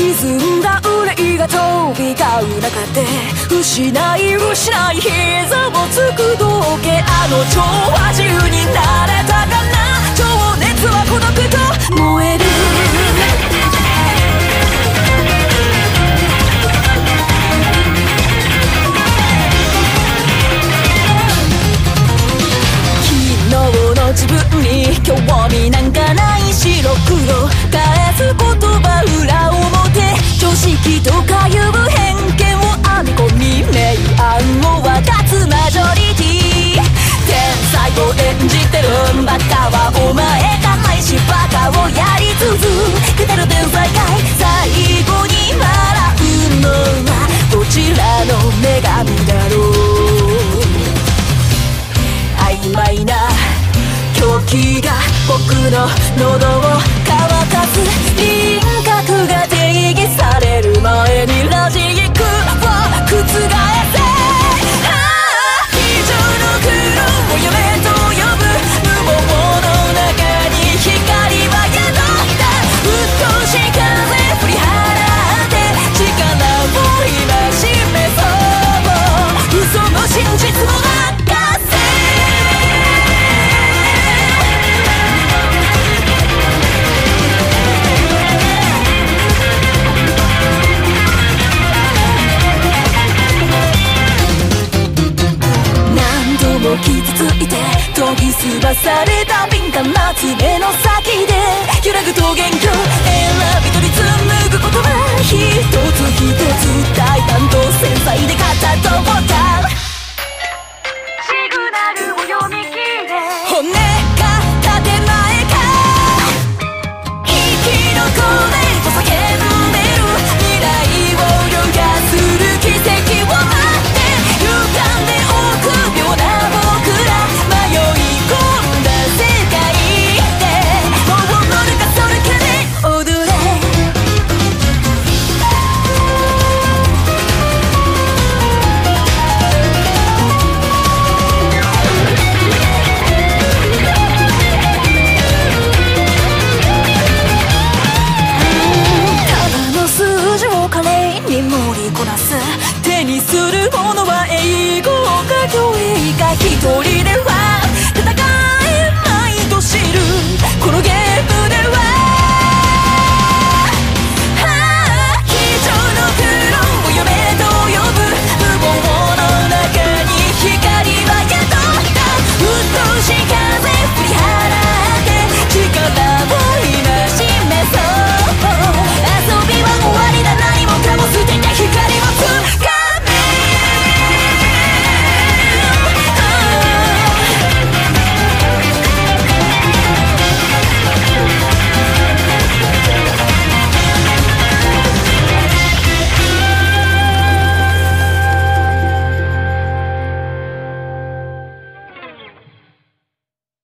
沈んだ憂いが飛び交う中で失い失い膝をつく道化あの調和 tocar. すばされた敏感な爪の先で手にする